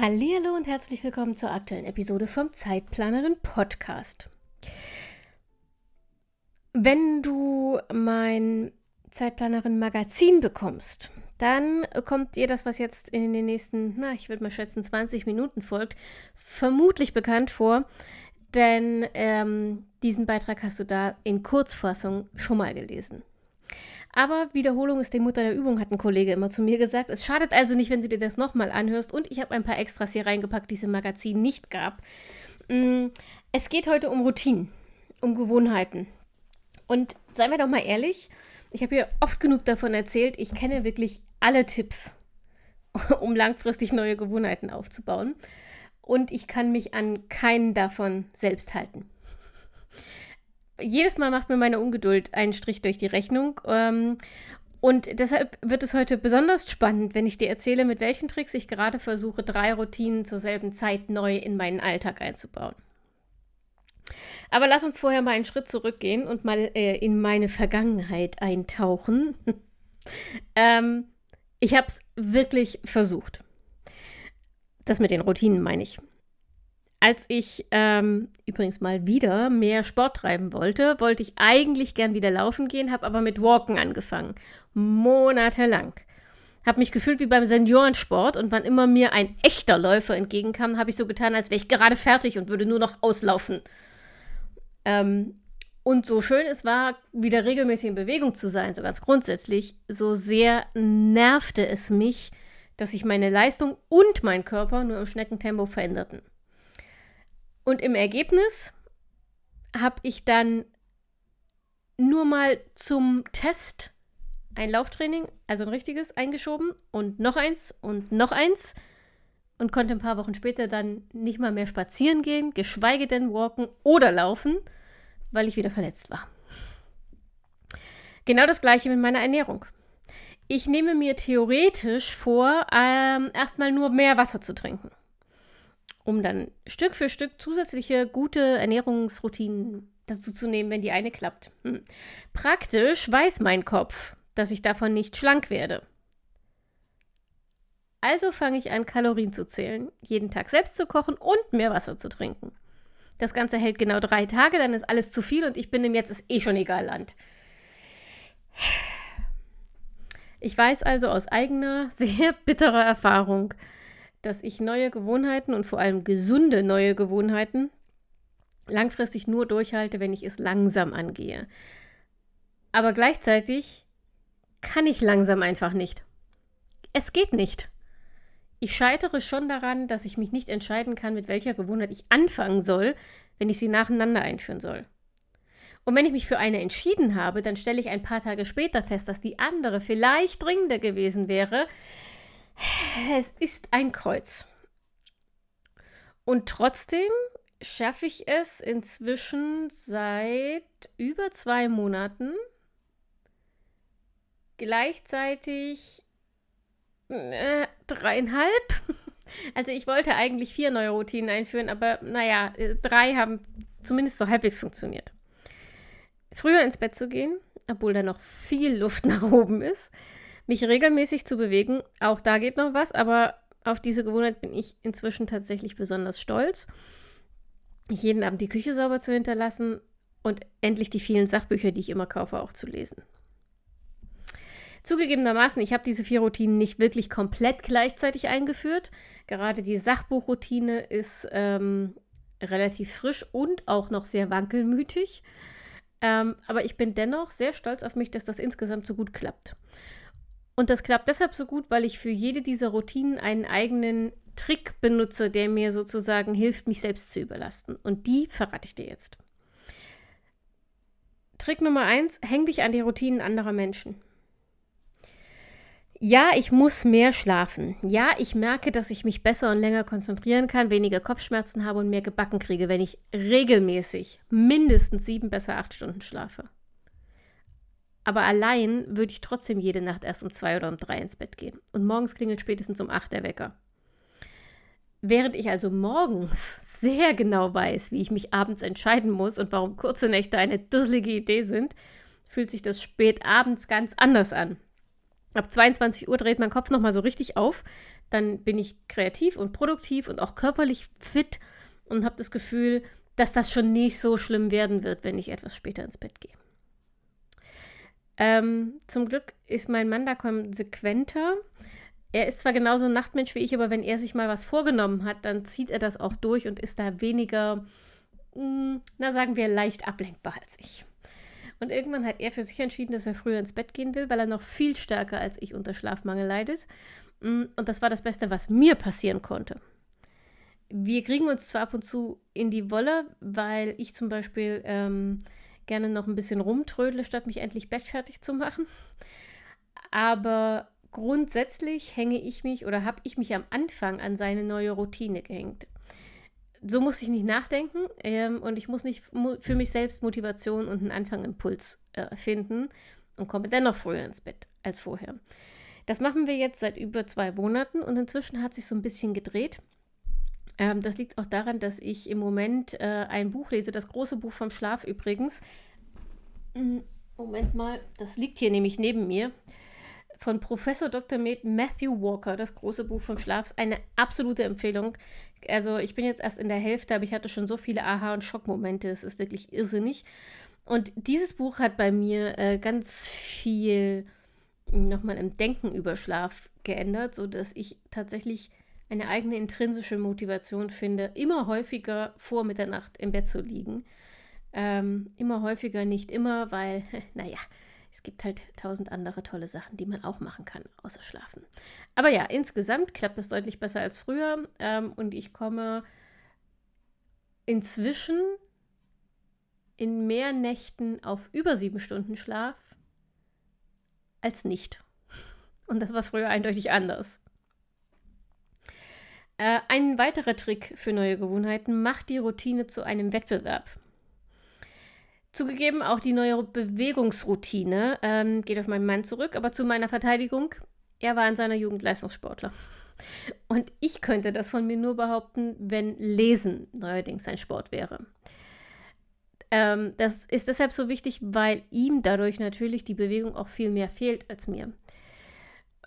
Hallo und herzlich willkommen zur aktuellen Episode vom Zeitplanerin Podcast. Wenn du mein Zeitplanerin Magazin bekommst, dann kommt dir das, was jetzt in den nächsten, na, ich würde mal schätzen, 20 Minuten folgt, vermutlich bekannt vor, denn ähm, diesen Beitrag hast du da in Kurzfassung schon mal gelesen. Aber Wiederholung ist die Mutter der Übung, hat ein Kollege immer zu mir gesagt. Es schadet also nicht, wenn du dir das nochmal anhörst. Und ich habe ein paar Extras hier reingepackt, die es im Magazin nicht gab. Mm, es geht heute um Routinen, um Gewohnheiten. Und seien wir doch mal ehrlich, ich habe hier oft genug davon erzählt, ich kenne wirklich alle Tipps, um langfristig neue Gewohnheiten aufzubauen. Und ich kann mich an keinen davon selbst halten jedes Mal macht mir meine Ungeduld einen Strich durch die Rechnung. Ähm, und deshalb wird es heute besonders spannend, wenn ich dir erzähle, mit welchen Tricks ich gerade versuche, drei Routinen zur selben Zeit neu in meinen Alltag einzubauen. Aber lass uns vorher mal einen Schritt zurückgehen und mal äh, in meine Vergangenheit eintauchen. ähm, ich habe es wirklich versucht. Das mit den Routinen meine ich. Als ich ähm, übrigens mal wieder mehr Sport treiben wollte, wollte ich eigentlich gern wieder laufen gehen, habe aber mit Walken angefangen. Monatelang. Habe mich gefühlt wie beim Seniorensport und wann immer mir ein echter Läufer entgegenkam, habe ich so getan, als wäre ich gerade fertig und würde nur noch auslaufen. Ähm, und so schön es war, wieder regelmäßig in Bewegung zu sein, so ganz grundsätzlich, so sehr nervte es mich, dass sich meine Leistung und mein Körper nur im Schneckentempo veränderten. Und im Ergebnis habe ich dann nur mal zum Test ein Lauftraining, also ein richtiges, eingeschoben und noch eins und noch eins und konnte ein paar Wochen später dann nicht mal mehr spazieren gehen, geschweige denn walken oder laufen, weil ich wieder verletzt war. Genau das gleiche mit meiner Ernährung. Ich nehme mir theoretisch vor, ähm, erstmal nur mehr Wasser zu trinken um dann Stück für Stück zusätzliche gute Ernährungsroutinen dazu zu nehmen, wenn die eine klappt. Hm. Praktisch weiß mein Kopf, dass ich davon nicht schlank werde. Also fange ich an, Kalorien zu zählen, jeden Tag selbst zu kochen und mehr Wasser zu trinken. Das Ganze hält genau drei Tage, dann ist alles zu viel und ich bin im Jetzt ist eh schon egal Land. Ich weiß also aus eigener, sehr bitterer Erfahrung, dass ich neue Gewohnheiten und vor allem gesunde neue Gewohnheiten langfristig nur durchhalte, wenn ich es langsam angehe. Aber gleichzeitig kann ich langsam einfach nicht. Es geht nicht. Ich scheitere schon daran, dass ich mich nicht entscheiden kann, mit welcher Gewohnheit ich anfangen soll, wenn ich sie nacheinander einführen soll. Und wenn ich mich für eine entschieden habe, dann stelle ich ein paar Tage später fest, dass die andere vielleicht dringender gewesen wäre, es ist ein Kreuz. Und trotzdem schaffe ich es inzwischen seit über zwei Monaten gleichzeitig äh, dreieinhalb. Also ich wollte eigentlich vier neue Routinen einführen, aber naja, drei haben zumindest so halbwegs funktioniert. Früher ins Bett zu gehen, obwohl da noch viel Luft nach oben ist mich regelmäßig zu bewegen. Auch da geht noch was, aber auf diese Gewohnheit bin ich inzwischen tatsächlich besonders stolz. Jeden Abend die Küche sauber zu hinterlassen und endlich die vielen Sachbücher, die ich immer kaufe, auch zu lesen. Zugegebenermaßen, ich habe diese vier Routinen nicht wirklich komplett gleichzeitig eingeführt. Gerade die Sachbuchroutine ist ähm, relativ frisch und auch noch sehr wankelmütig. Ähm, aber ich bin dennoch sehr stolz auf mich, dass das insgesamt so gut klappt. Und das klappt deshalb so gut, weil ich für jede dieser Routinen einen eigenen Trick benutze, der mir sozusagen hilft, mich selbst zu überlasten. Und die verrate ich dir jetzt. Trick Nummer eins: häng dich an die Routinen anderer Menschen. Ja, ich muss mehr schlafen. Ja, ich merke, dass ich mich besser und länger konzentrieren kann, weniger Kopfschmerzen habe und mehr gebacken kriege, wenn ich regelmäßig mindestens sieben, besser acht Stunden schlafe. Aber allein würde ich trotzdem jede Nacht erst um zwei oder um drei ins Bett gehen. Und morgens klingelt spätestens um acht der Wecker. Während ich also morgens sehr genau weiß, wie ich mich abends entscheiden muss und warum kurze Nächte eine dusselige Idee sind, fühlt sich das spät abends ganz anders an. Ab 22 Uhr dreht mein Kopf nochmal so richtig auf. Dann bin ich kreativ und produktiv und auch körperlich fit und habe das Gefühl, dass das schon nicht so schlimm werden wird, wenn ich etwas später ins Bett gehe. Ähm, zum Glück ist mein Mann da konsequenter. Er ist zwar genauso ein Nachtmensch wie ich, aber wenn er sich mal was vorgenommen hat, dann zieht er das auch durch und ist da weniger, mh, hm, na sagen wir, leicht ablenkbar als ich. Und irgendwann hat er für sich entschieden, dass er früher ins Bett gehen will, weil er noch viel stärker als ich unter Schlafmangel leidet. Mm, und das war das Beste, was mir passieren konnte. Wir kriegen uns zwar ab und zu in die Wolle, weil ich zum Beispiel ähm, gerne noch ein bisschen rumtrödle, statt mich endlich bettfertig zu machen. Aber grundsätzlich hänge ich mich oder habe ich mich am Anfang an seine neue Routine gehängt so muss ich nicht nachdenken ähm, und ich muss nicht für mich selbst Motivation und einen Anfangimpuls äh, finden und komme dennoch früher ins Bett als vorher. Das machen wir jetzt seit über zwei Monaten und inzwischen hat sich so ein bisschen gedreht. Ähm, das liegt auch daran, dass ich im Moment äh, ein Buch lese, das große Buch vom Schlaf übrigens. Hm, Moment mal, das liegt hier nämlich neben mir von Professor Dr. Matthew Walker, das große Buch vom Schlaf, eine absolute Empfehlung. Also ich bin jetzt erst in der Hälfte, aber ich hatte schon so viele Aha- und Schockmomente. Es ist wirklich irrsinnig. Und dieses Buch hat bei mir äh, ganz viel nochmal im Denken über Schlaf geändert, sodass ich tatsächlich eine eigene intrinsische Motivation finde, immer häufiger vor Mitternacht im Bett zu liegen. Ähm, immer häufiger, nicht immer, weil, naja, es gibt halt tausend andere tolle Sachen, die man auch machen kann, außer schlafen. Aber ja, insgesamt klappt das deutlich besser als früher ähm, und ich komme inzwischen in mehr Nächten auf über sieben Stunden Schlaf als nicht. Und das war früher eindeutig anders. Äh, ein weiterer Trick für neue Gewohnheiten macht die Routine zu einem Wettbewerb. Zugegeben, auch die neue Bewegungsroutine ähm, geht auf meinen Mann zurück, aber zu meiner Verteidigung, er war in seiner Jugend Leistungssportler. Und ich könnte das von mir nur behaupten, wenn Lesen neuerdings ein Sport wäre. Ähm, das ist deshalb so wichtig, weil ihm dadurch natürlich die Bewegung auch viel mehr fehlt als mir.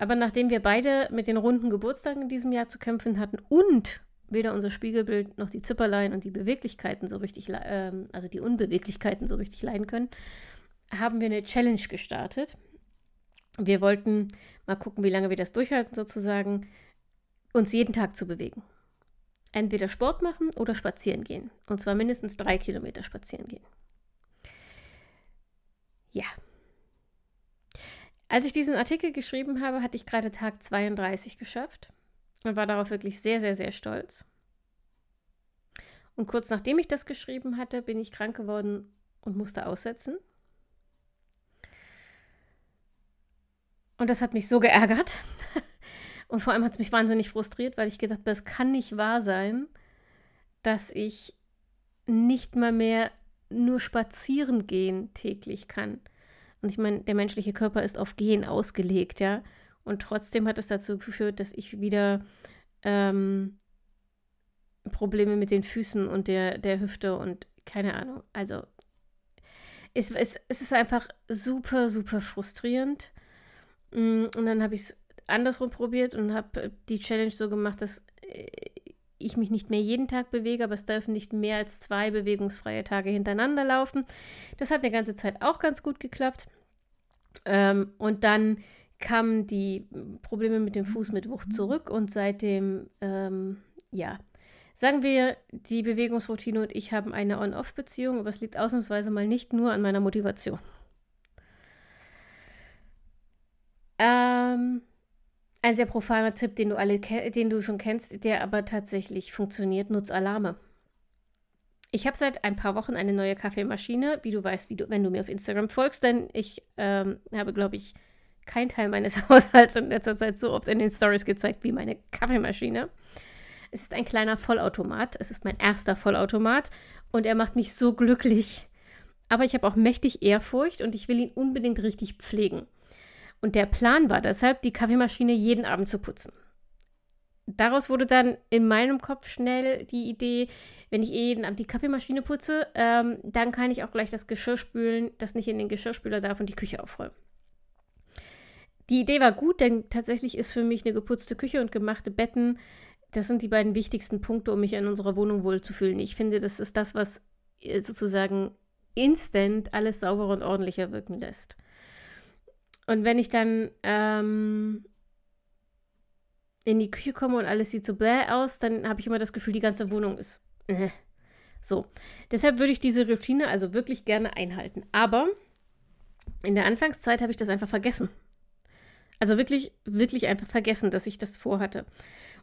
Aber nachdem wir beide mit den runden Geburtstagen in diesem Jahr zu kämpfen hatten und weder unser Spiegelbild noch die Zipperlein und die Beweglichkeiten so richtig, ähm, also die Unbeweglichkeiten so richtig leiden können, haben wir eine Challenge gestartet. Wir wollten mal gucken, wie lange wir das durchhalten, sozusagen, uns jeden Tag zu bewegen. Entweder Sport machen oder spazieren gehen. Und zwar mindestens drei Kilometer spazieren gehen. Ja. Als ich diesen Artikel geschrieben habe, hatte ich gerade Tag 32 geschafft und war darauf wirklich sehr, sehr, sehr stolz. Und kurz nachdem ich das geschrieben hatte, bin ich krank geworden und musste aussetzen. Und das hat mich so geärgert. Und vor allem hat es mich wahnsinnig frustriert, weil ich gedacht habe, das kann nicht wahr sein, dass ich nicht mal mehr nur spazieren gehen täglich kann. Und ich meine, der menschliche Körper ist auf Gehen ausgelegt, ja. Und trotzdem hat es dazu geführt, dass ich wieder ähm, Probleme mit den Füßen und der, der Hüfte und keine Ahnung. Also es, es, es ist einfach super, super frustrierend. Mm, und dann habe ich es andersrum probiert und habe die Challenge so gemacht, dass äh, ich mich nicht mehr jeden Tag bewege, aber es dürfen nicht mehr als zwei bewegungsfreie Tage hintereinander laufen. Das hat eine ganze Zeit auch ganz gut geklappt. Ähm, und dann kamen die Probleme mit dem Fuß mit Wucht zurück und seitdem, ähm, ja, sagen wir, die Bewegungsroutine und ich haben eine On-Off-Beziehung, aber es liegt ausnahmsweise mal nicht nur an meiner Motivation. Ähm, ein sehr profaner Tipp, den du alle den du schon kennst, der aber tatsächlich funktioniert, nutz Alarme. Ich habe seit ein paar Wochen eine neue Kaffeemaschine, wie du weißt, wie du, wenn du mir auf Instagram folgst, denn ich ähm, habe, glaube ich, kein Teil meines Haushalts in letzter Zeit so oft in den Stories gezeigt wie meine Kaffeemaschine. Es ist ein kleiner Vollautomat. Es ist mein erster Vollautomat und er macht mich so glücklich. Aber ich habe auch mächtig Ehrfurcht und ich will ihn unbedingt richtig pflegen. Und der Plan war deshalb, die Kaffeemaschine jeden Abend zu putzen. Daraus wurde dann in meinem Kopf schnell die Idee, wenn ich eh jeden Abend die Kaffeemaschine putze, ähm, dann kann ich auch gleich das Geschirr spülen, das nicht in den Geschirrspüler darf und die Küche aufräumen. Die Idee war gut, denn tatsächlich ist für mich eine geputzte Küche und gemachte Betten, das sind die beiden wichtigsten Punkte, um mich in unserer Wohnung wohlzufühlen. Ich finde, das ist das, was äh, sozusagen instant alles sauberer und ordentlicher wirken lässt. Und wenn ich dann ähm, in die Küche komme und alles sieht so bläh aus, dann habe ich immer das Gefühl, die ganze Wohnung ist. Äh. So. Deshalb würde ich diese Routine also wirklich gerne einhalten. Aber in der Anfangszeit habe ich das einfach vergessen. Also wirklich, wirklich einfach vergessen, dass ich das vorhatte.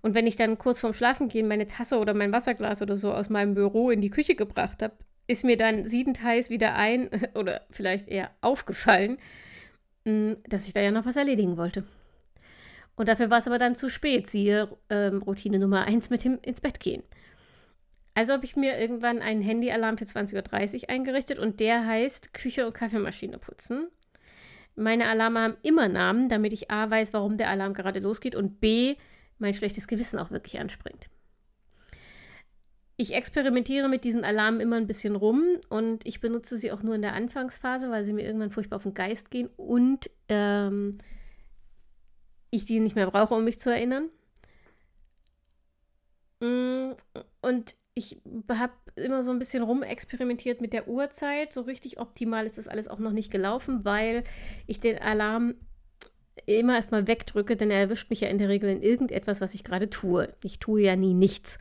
Und wenn ich dann kurz vorm Schlafengehen meine Tasse oder mein Wasserglas oder so aus meinem Büro in die Küche gebracht habe, ist mir dann siedend heiß wieder ein oder vielleicht eher aufgefallen, dass ich da ja noch was erledigen wollte. Und dafür war es aber dann zu spät, siehe ähm, Routine Nummer 1 mit dem ins Bett gehen. Also habe ich mir irgendwann einen Handyalarm für 20.30 Uhr eingerichtet und der heißt Küche und Kaffeemaschine putzen. Meine Alarme haben immer Namen, damit ich A weiß, warum der Alarm gerade losgeht und B mein schlechtes Gewissen auch wirklich anspringt. Ich experimentiere mit diesen Alarmen immer ein bisschen rum und ich benutze sie auch nur in der Anfangsphase, weil sie mir irgendwann furchtbar auf den Geist gehen und ähm, ich die nicht mehr brauche, um mich zu erinnern. Mm, und ich habe immer so ein bisschen rumexperimentiert mit der Uhrzeit. So richtig optimal ist das alles auch noch nicht gelaufen, weil ich den Alarm immer erstmal wegdrücke, denn er erwischt mich ja in der Regel in irgendetwas, was ich gerade tue. Ich tue ja nie nichts.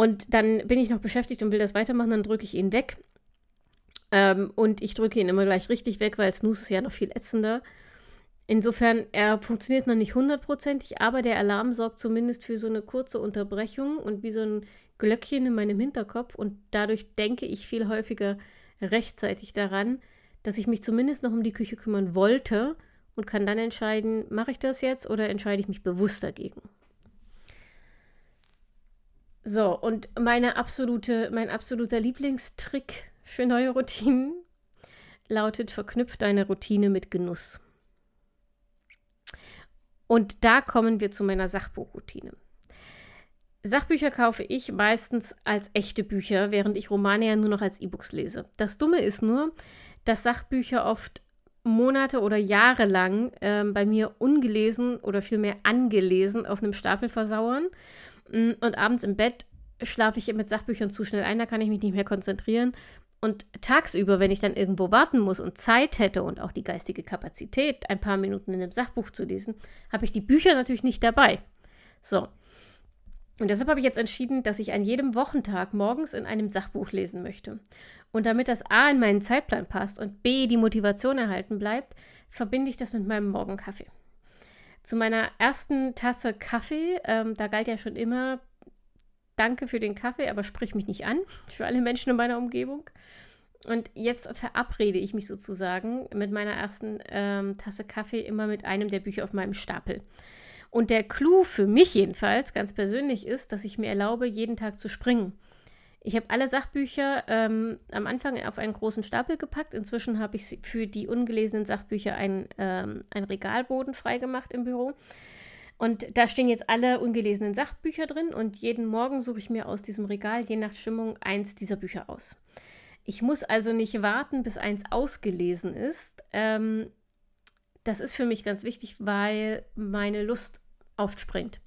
Und dann bin ich noch beschäftigt und will das weitermachen, dann drücke ich ihn weg. Ähm, und ich drücke ihn immer gleich richtig weg, weil Snooze ist ja noch viel ätzender. Insofern, er funktioniert noch nicht hundertprozentig, aber der Alarm sorgt zumindest für so eine kurze Unterbrechung und wie so ein Glöckchen in meinem Hinterkopf. Und dadurch denke ich viel häufiger rechtzeitig daran, dass ich mich zumindest noch um die Küche kümmern wollte und kann dann entscheiden, mache ich das jetzt oder entscheide ich mich bewusst dagegen. So, und meine absolute, mein absoluter Lieblingstrick für neue Routinen lautet, verknüpft deine Routine mit Genuss. Und da kommen wir zu meiner Sachbuchroutine. Sachbücher kaufe ich meistens als echte Bücher, während ich Romane ja nur noch als E-Books lese. Das Dumme ist nur, dass Sachbücher oft Monate oder Jahre lang ähm, bei mir ungelesen oder vielmehr angelesen auf einem Stapel versauern. Und abends im Bett schlafe ich mit Sachbüchern zu schnell ein, da kann ich mich nicht mehr konzentrieren. Und tagsüber, wenn ich dann irgendwo warten muss und Zeit hätte und auch die geistige Kapazität, ein paar Minuten in einem Sachbuch zu lesen, habe ich die Bücher natürlich nicht dabei. So. Und deshalb habe ich jetzt entschieden, dass ich an jedem Wochentag morgens in einem Sachbuch lesen möchte. Und damit das A in meinen Zeitplan passt und B die Motivation erhalten bleibt, verbinde ich das mit meinem Morgenkaffee. Zu meiner ersten Tasse Kaffee, ähm, da galt ja schon immer, danke für den Kaffee, aber sprich mich nicht an, für alle Menschen in meiner Umgebung. Und jetzt verabrede ich mich sozusagen mit meiner ersten ähm, Tasse Kaffee immer mit einem der Bücher auf meinem Stapel. Und der Clou für mich jedenfalls, ganz persönlich, ist, dass ich mir erlaube, jeden Tag zu springen. Ich habe alle Sachbücher ähm, am Anfang auf einen großen Stapel gepackt. Inzwischen habe ich für die ungelesenen Sachbücher ein, ähm, ein Regalboden freigemacht im Büro. Und da stehen jetzt alle ungelesenen Sachbücher drin und jeden Morgen suche ich mir aus diesem Regal je nach Stimmung eins dieser Bücher aus. Ich muss also nicht warten, bis eins ausgelesen ist. Ähm, das ist für mich ganz wichtig, weil meine Lust oft springt.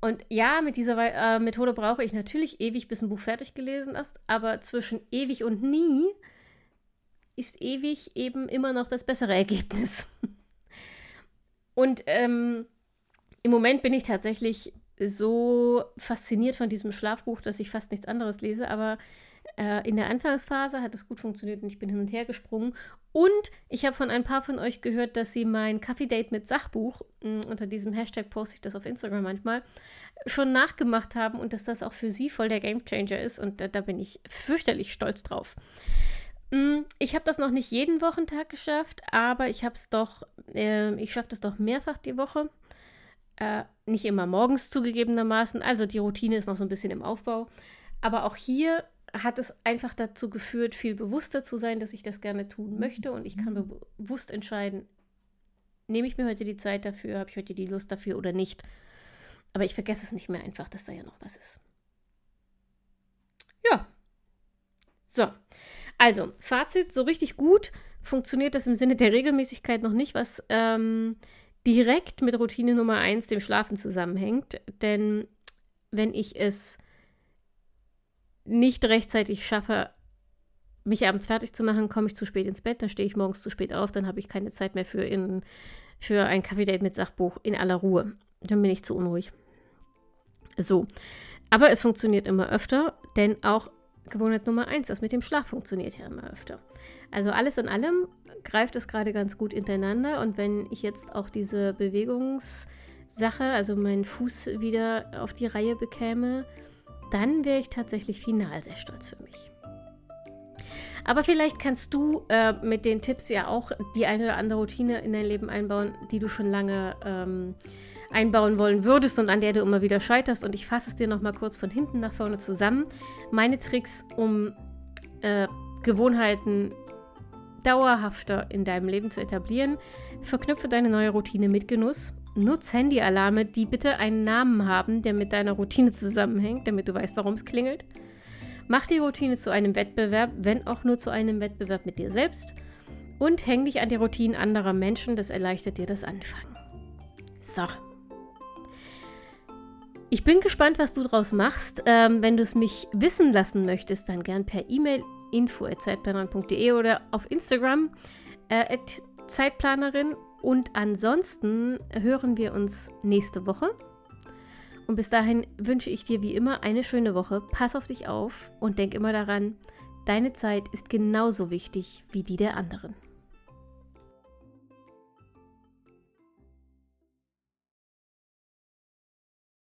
Und ja, mit dieser äh, Methode brauche ich natürlich ewig, bis ein Buch fertig gelesen ist, aber zwischen ewig und nie ist ewig eben immer noch das bessere Ergebnis. und ähm, im Moment bin ich tatsächlich so fasziniert von diesem Schlafbuch, dass ich fast nichts anderes lese, aber äh, in der Anfangsphase hat es gut funktioniert und ich bin hin und her gesprungen. Und ich habe von ein paar von euch gehört, dass sie mein Kaffee-Date mit Sachbuch, mh, unter diesem Hashtag poste ich das auf Instagram manchmal, schon nachgemacht haben und dass das auch für sie voll der Gamechanger ist. Und da, da bin ich fürchterlich stolz drauf. Mm, ich habe das noch nicht jeden Wochentag geschafft, aber ich habe es doch, äh, ich schaffe das doch mehrfach die Woche. Äh, nicht immer morgens zugegebenermaßen. Also die Routine ist noch so ein bisschen im Aufbau. Aber auch hier hat es einfach dazu geführt, viel bewusster zu sein, dass ich das gerne tun möchte. Und ich kann bewusst entscheiden, nehme ich mir heute die Zeit dafür, habe ich heute die Lust dafür oder nicht. Aber ich vergesse es nicht mehr einfach, dass da ja noch was ist. Ja. So. Also, Fazit, so richtig gut funktioniert das im Sinne der Regelmäßigkeit noch nicht, was ähm, direkt mit Routine Nummer 1, dem Schlafen, zusammenhängt. Denn wenn ich es nicht rechtzeitig schaffe, mich abends fertig zu machen, komme ich zu spät ins Bett, dann stehe ich morgens zu spät auf, dann habe ich keine Zeit mehr für, in, für ein Kaffee-Date mit Sachbuch in aller Ruhe. Dann bin ich zu unruhig. So. Aber es funktioniert immer öfter, denn auch Gewohnheit Nummer eins, das mit dem Schlaf funktioniert ja immer öfter. Also alles in allem greift es gerade ganz gut hintereinander und wenn ich jetzt auch diese Bewegungssache, also meinen Fuß wieder auf die Reihe bekäme, dann wäre ich tatsächlich final sehr stolz für mich. Aber vielleicht kannst du äh, mit den Tipps ja auch die eine oder andere Routine in dein Leben einbauen, die du schon lange ähm, einbauen wollen würdest und an der du immer wieder scheiterst. Und ich fasse es dir nochmal kurz von hinten nach vorne zusammen. Meine Tricks, um äh, Gewohnheiten dauerhafter in deinem Leben zu etablieren. Verknüpfe deine neue Routine mit Genuss. Nutz Handyalarme, die bitte einen Namen haben, der mit deiner Routine zusammenhängt, damit du weißt, warum es klingelt. Mach die Routine zu einem Wettbewerb, wenn auch nur zu einem Wettbewerb mit dir selbst. Und häng dich an die Routinen anderer Menschen, das erleichtert dir das Anfangen. So. Ich bin gespannt, was du daraus machst. Ähm, wenn du es mich wissen lassen möchtest, dann gern per E-Mail info.zeitplanerin.de oder auf Instagram äh, Zeitplanerin. Und ansonsten hören wir uns nächste Woche. Und bis dahin wünsche ich dir wie immer eine schöne Woche. Pass auf dich auf und denk immer daran, deine Zeit ist genauso wichtig wie die der anderen.